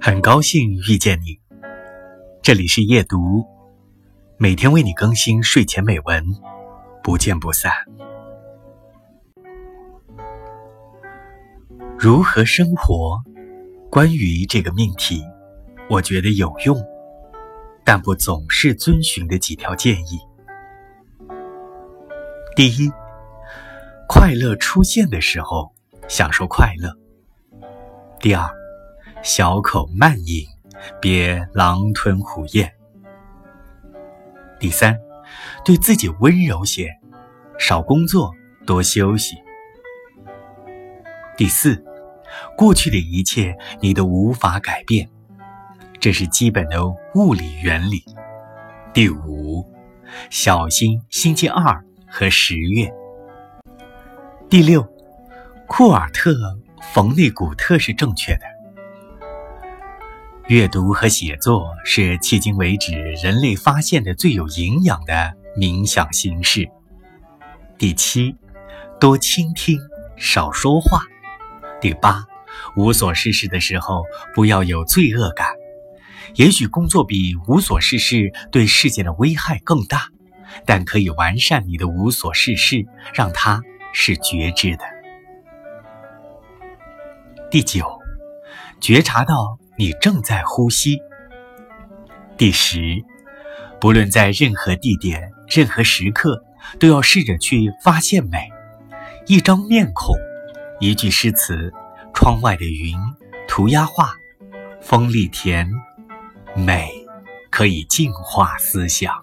很高兴遇见你，这里是夜读，每天为你更新睡前美文，不见不散。如何生活？关于这个命题，我觉得有用，但不总是遵循的几条建议。第一，快乐出现的时候，享受快乐。第二，小口慢饮，别狼吞虎咽。第三，对自己温柔些，少工作，多休息。第四，过去的一切你都无法改变，这是基本的物理原理。第五，小心星期二和十月。第六，库尔特·冯内古特是正确的。阅读和写作是迄今为止人类发现的最有营养的冥想形式。第七，多倾听，少说话。第八，无所事事的时候不要有罪恶感。也许工作比无所事事对世界的危害更大，但可以完善你的无所事事，让它是觉知的。第九，觉察到你正在呼吸。第十，不论在任何地点、任何时刻，都要试着去发现美。一张面孔，一句诗词，窗外的云，涂鸦画，风力甜，美可以净化思想。